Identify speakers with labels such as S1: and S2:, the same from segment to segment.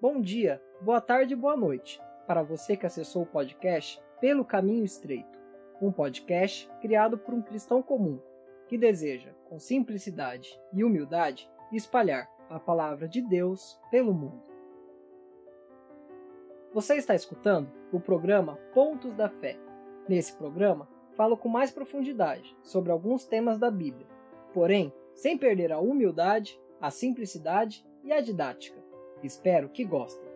S1: Bom dia, boa tarde e boa noite para você que acessou o podcast Pelo Caminho Estreito, um podcast criado por um cristão comum que deseja, com simplicidade e humildade, espalhar a palavra de Deus pelo mundo. Você está escutando o programa Pontos da Fé. Nesse programa, falo com mais profundidade sobre alguns temas da Bíblia, porém, sem perder a humildade, a simplicidade e a didática. Espero que gostem.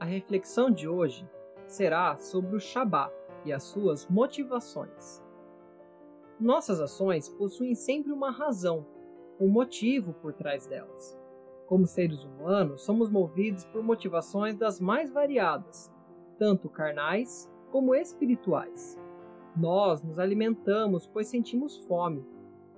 S1: A reflexão de hoje será sobre o Shabat e as suas motivações. Nossas ações possuem sempre uma razão, um motivo por trás delas. Como seres humanos, somos movidos por motivações das mais variadas, tanto carnais como espirituais. Nós nos alimentamos pois sentimos fome,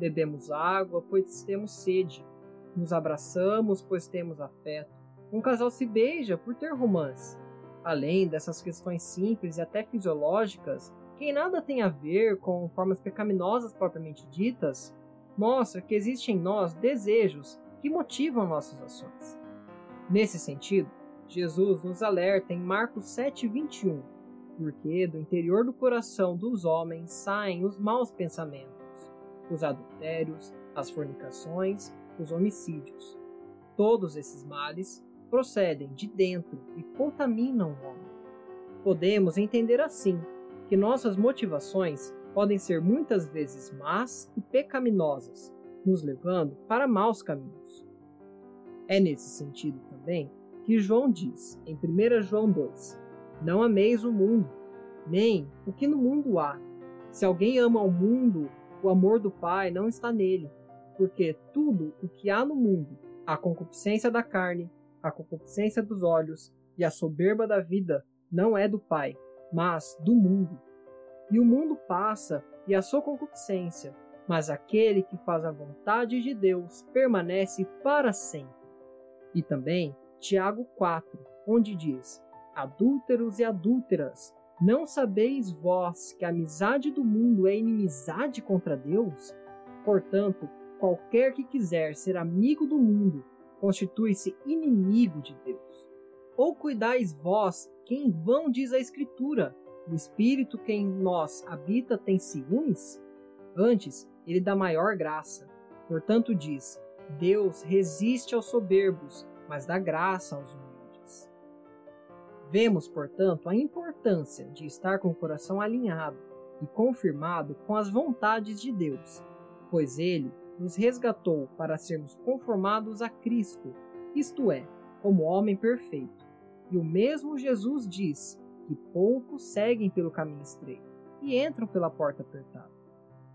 S1: Bebemos água, pois temos sede. Nos abraçamos, pois temos afeto. Um casal se beija por ter romance. Além dessas questões simples e até fisiológicas, que nada tem a ver com formas pecaminosas propriamente ditas, mostra que existem em nós desejos que motivam nossas ações. Nesse sentido, Jesus nos alerta em Marcos 7,21, porque do interior do coração dos homens saem os maus pensamentos os adultérios, as fornicações, os homicídios. Todos esses males procedem de dentro e contaminam o homem. Podemos entender assim que nossas motivações podem ser muitas vezes más e pecaminosas, nos levando para maus caminhos. É nesse sentido também que João diz em 1 João 2: Não ameis o mundo, nem o que no mundo há. Se alguém ama o mundo, o amor do Pai não está nele, porque tudo o que há no mundo, a concupiscência da carne, a concupiscência dos olhos e a soberba da vida, não é do Pai, mas do mundo. E o mundo passa e a sua concupiscência, mas aquele que faz a vontade de Deus permanece para sempre. E também Tiago 4, onde diz: Adúlteros e adúlteras, não sabeis vós que a amizade do mundo é inimizade contra Deus? Portanto, qualquer que quiser ser amigo do mundo constitui-se inimigo de Deus. Ou cuidais vós que em vão diz a Escritura: o Espírito que em nós habita tem ciúmes? Antes, ele dá maior graça. Portanto, diz: Deus resiste aos soberbos, mas dá graça aos humildes. Vemos, portanto, a importância de estar com o coração alinhado e confirmado com as vontades de Deus, pois Ele nos resgatou para sermos conformados a Cristo, isto é, como homem perfeito. E o mesmo Jesus diz que poucos seguem pelo caminho estreito e entram pela porta apertada.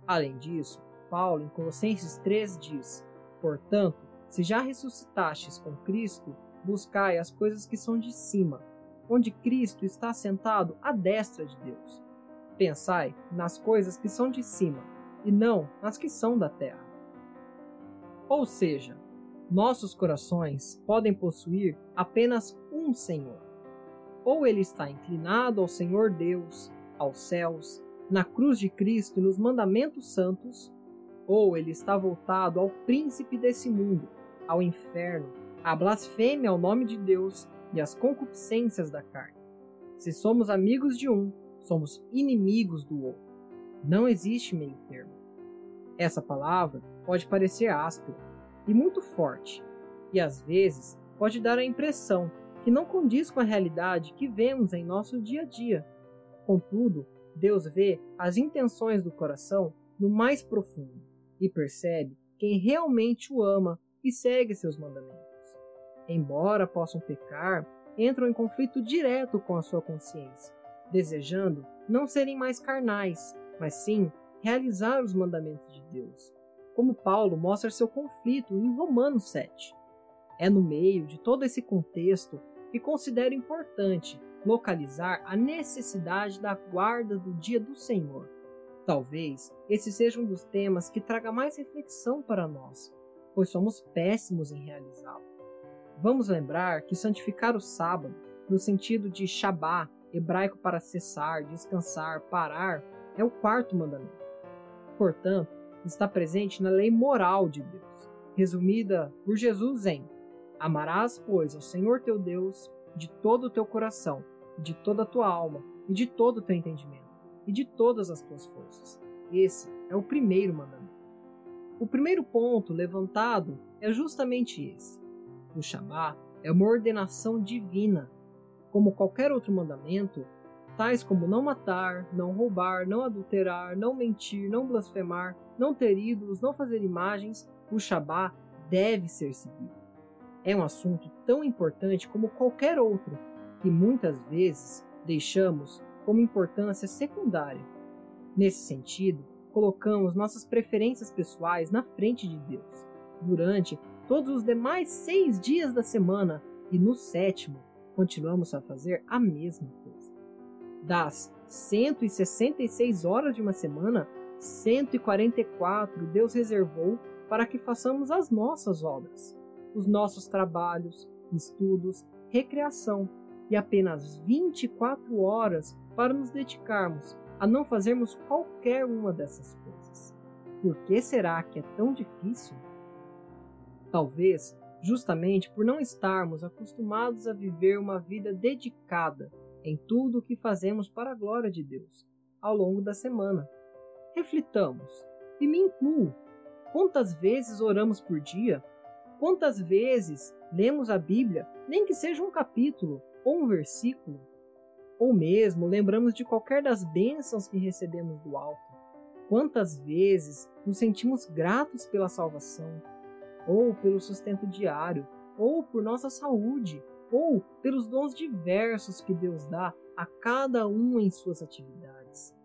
S1: Além disso, Paulo em Colossenses 3 diz: Portanto, se já ressuscitastes com Cristo, buscai as coisas que são de cima, onde Cristo está sentado à destra de Deus. Pensai nas coisas que são de cima, e não nas que são da terra. Ou seja, nossos corações podem possuir apenas um Senhor. Ou ele está inclinado ao Senhor Deus, aos céus, na cruz de Cristo e nos mandamentos santos, ou ele está voltado ao príncipe desse mundo, ao inferno, à blasfêmia ao nome de Deus e as concupiscências da carne. Se somos amigos de um, somos inimigos do outro. Não existe meio termo. Essa palavra pode parecer áspera e muito forte, e às vezes pode dar a impressão que não condiz com a realidade que vemos em nosso dia a dia. Contudo, Deus vê as intenções do coração no mais profundo e percebe quem realmente o ama e segue seus mandamentos embora possam pecar, entram em conflito direto com a sua consciência, desejando não serem mais carnais, mas sim realizar os mandamentos de Deus, como Paulo mostra seu conflito em Romanos 7. É no meio de todo esse contexto que considero importante localizar a necessidade da guarda do dia do Senhor. Talvez esse seja um dos temas que traga mais reflexão para nós, pois somos péssimos em realizá-lo. Vamos lembrar que santificar o sábado, no sentido de Shabá, hebraico para cessar, descansar, parar, é o quarto mandamento. Portanto, está presente na lei moral de Deus, resumida por Jesus em: Amarás, pois, ao Senhor teu Deus de todo o teu coração, de toda a tua alma, e de todo o teu entendimento, e de todas as tuas forças. Esse é o primeiro mandamento. O primeiro ponto levantado é justamente esse. O Shabat é uma ordenação divina. Como qualquer outro mandamento, tais como não matar, não roubar, não adulterar, não mentir, não blasfemar, não ter ídolos, não fazer imagens, o Shabat deve ser seguido. É um assunto tão importante como qualquer outro, que muitas vezes deixamos como importância secundária. Nesse sentido, colocamos nossas preferências pessoais na frente de Deus durante todos os demais seis dias da semana e no sétimo continuamos a fazer a mesma coisa. Das 166 horas de uma semana, 144 Deus reservou para que façamos as nossas obras, os nossos trabalhos, estudos, recreação e apenas 24 horas para nos dedicarmos a não fazermos qualquer uma dessas coisas. Por que será que é tão difícil? Talvez justamente por não estarmos acostumados a viver uma vida dedicada em tudo o que fazemos para a glória de Deus ao longo da semana. Reflitamos, e me incluo. Quantas vezes oramos por dia? Quantas vezes lemos a Bíblia, nem que seja um capítulo ou um versículo? Ou mesmo lembramos de qualquer das bênçãos que recebemos do alto? Quantas vezes nos sentimos gratos pela salvação, ou pelo sustento diário, ou por nossa saúde, ou pelos dons diversos que Deus dá a cada um em suas atividades.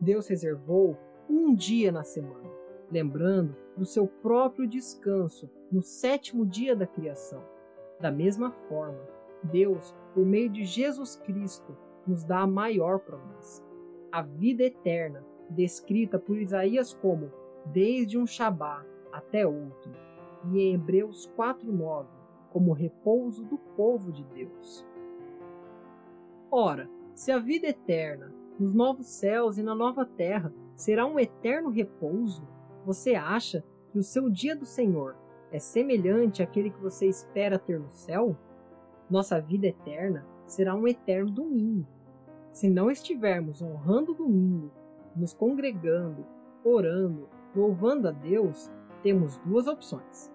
S1: Deus reservou um dia na semana, lembrando do seu próprio descanso no sétimo dia da criação. Da mesma forma, Deus, por meio de Jesus Cristo, nos dá a maior promessa, a vida eterna, descrita por Isaías como desde um Shabá até outro e em Hebreus 4:9 como repouso do povo de Deus. Ora, se a vida eterna nos novos céus e na nova terra será um eterno repouso, você acha que o seu dia do Senhor é semelhante àquele que você espera ter no céu? Nossa vida eterna será um eterno domingo. Se não estivermos honrando o domingo, nos congregando, orando, louvando a Deus, temos duas opções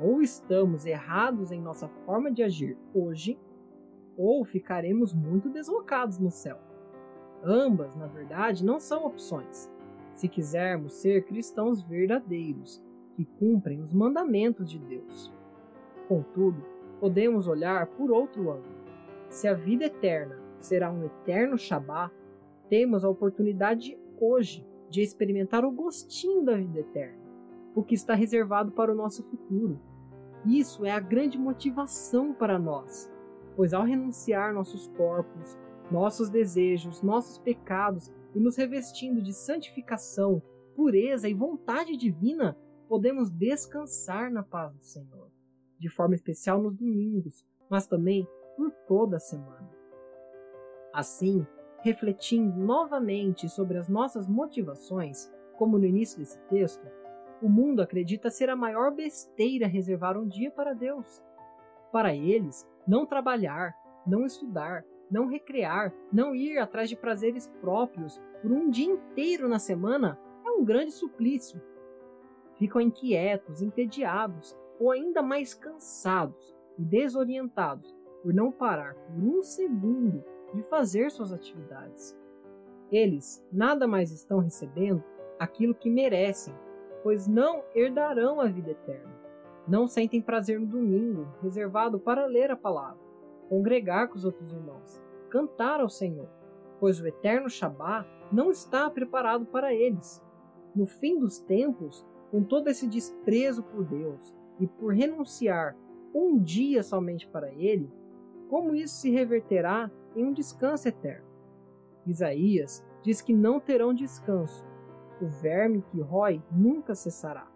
S1: ou estamos errados em nossa forma de agir hoje, ou ficaremos muito deslocados no céu. Ambas, na verdade, não são opções. Se quisermos ser cristãos verdadeiros, que cumprem os mandamentos de Deus. Contudo, podemos olhar por outro ângulo. Se a vida eterna será um eterno Shabá, temos a oportunidade hoje de experimentar o gostinho da vida eterna, o que está reservado para o nosso futuro. Isso é a grande motivação para nós, pois ao renunciar nossos corpos, nossos desejos, nossos pecados e nos revestindo de santificação, pureza e vontade divina, podemos descansar na paz do Senhor, de forma especial nos domingos, mas também por toda a semana. Assim, refletindo novamente sobre as nossas motivações, como no início desse texto, o mundo acredita ser a maior besteira reservar um dia para Deus. Para eles, não trabalhar, não estudar, não recrear, não ir atrás de prazeres próprios por um dia inteiro na semana é um grande suplício. Ficam inquietos, entediados ou ainda mais cansados e desorientados por não parar por um segundo de fazer suas atividades. Eles nada mais estão recebendo aquilo que merecem pois não herdarão a vida eterna. Não sentem prazer no domingo, reservado para ler a palavra, congregar com os outros irmãos, cantar ao Senhor, pois o eterno Shabá não está preparado para eles. No fim dos tempos, com todo esse desprezo por Deus e por renunciar um dia somente para Ele, como isso se reverterá em um descanso eterno? Isaías diz que não terão descanso, o verme que rói nunca cessará.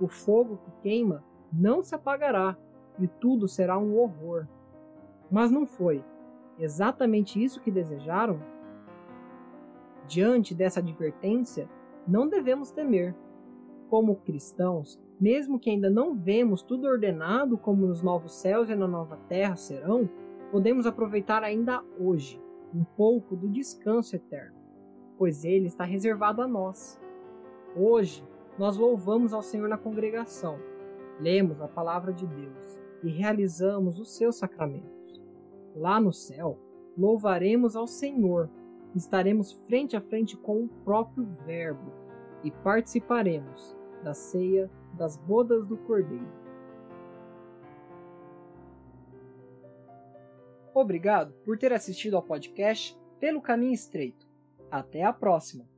S1: O fogo que queima não se apagará, e tudo será um horror. Mas não foi exatamente isso que desejaram? Diante dessa advertência, não devemos temer. como cristãos, mesmo que ainda não vemos tudo ordenado como nos novos céus e na nova terra serão, podemos aproveitar ainda hoje um pouco do descanso eterno, pois ele está reservado a nós. Hoje, nós louvamos ao Senhor na congregação, lemos a palavra de Deus e realizamos os seus sacramentos. Lá no céu, louvaremos ao Senhor, estaremos frente a frente com o próprio Verbo e participaremos da ceia das bodas do Cordeiro. Obrigado por ter assistido ao podcast Pelo Caminho Estreito. Até a próxima!